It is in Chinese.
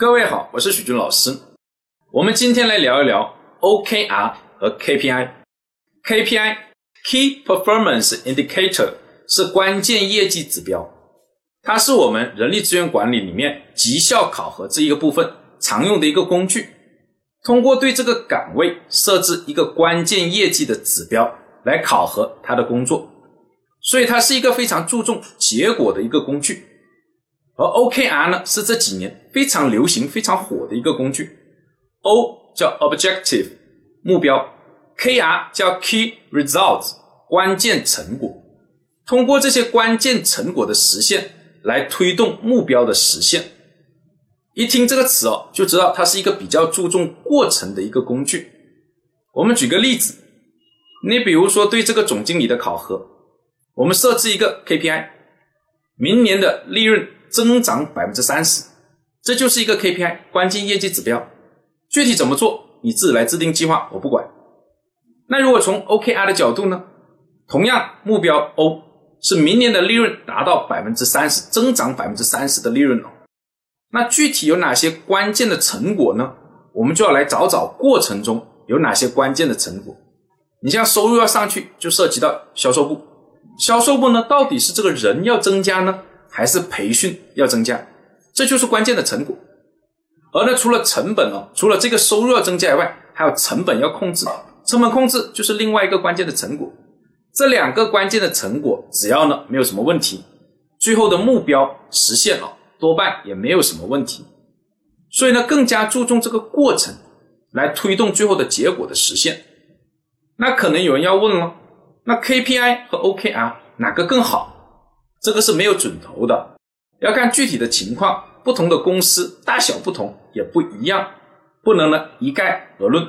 各位好，我是许军老师。我们今天来聊一聊 OKR 和 KPI。KPI Key Performance Indicator 是关键业绩指标，它是我们人力资源管理里面绩效考核这一个部分常用的一个工具。通过对这个岗位设置一个关键业绩的指标来考核他的工作，所以它是一个非常注重结果的一个工具。而 OKR 呢，是这几年非常流行、非常火的一个工具。O 叫 Objective 目标，KR 叫 Key Results 关键成果。通过这些关键成果的实现，来推动目标的实现。一听这个词哦，就知道它是一个比较注重过程的一个工具。我们举个例子，你比如说对这个总经理的考核，我们设置一个 KPI，明年的利润。增长百分之三十，这就是一个 KPI 关键业绩指标。具体怎么做，你自己来制定计划，我不管。那如果从 OKR 的角度呢？同样目标 O 是明年的利润达到百分之三十，增长百分之三十的利润哦。那具体有哪些关键的成果呢？我们就要来找找过程中有哪些关键的成果。你像收入要上去，就涉及到销售部。销售部呢，到底是这个人要增加呢？还是培训要增加，这就是关键的成果。而呢，除了成本哦，除了这个收入要增加以外，还有成本要控制。成本控制就是另外一个关键的成果。这两个关键的成果，只要呢没有什么问题，最后的目标实现了，多半也没有什么问题。所以呢，更加注重这个过程，来推动最后的结果的实现。那可能有人要问了，那 KPI 和 OKR 哪个更好？这个是没有准头的，要看具体的情况，不同的公司大小不同也不一样，不能呢一概而论。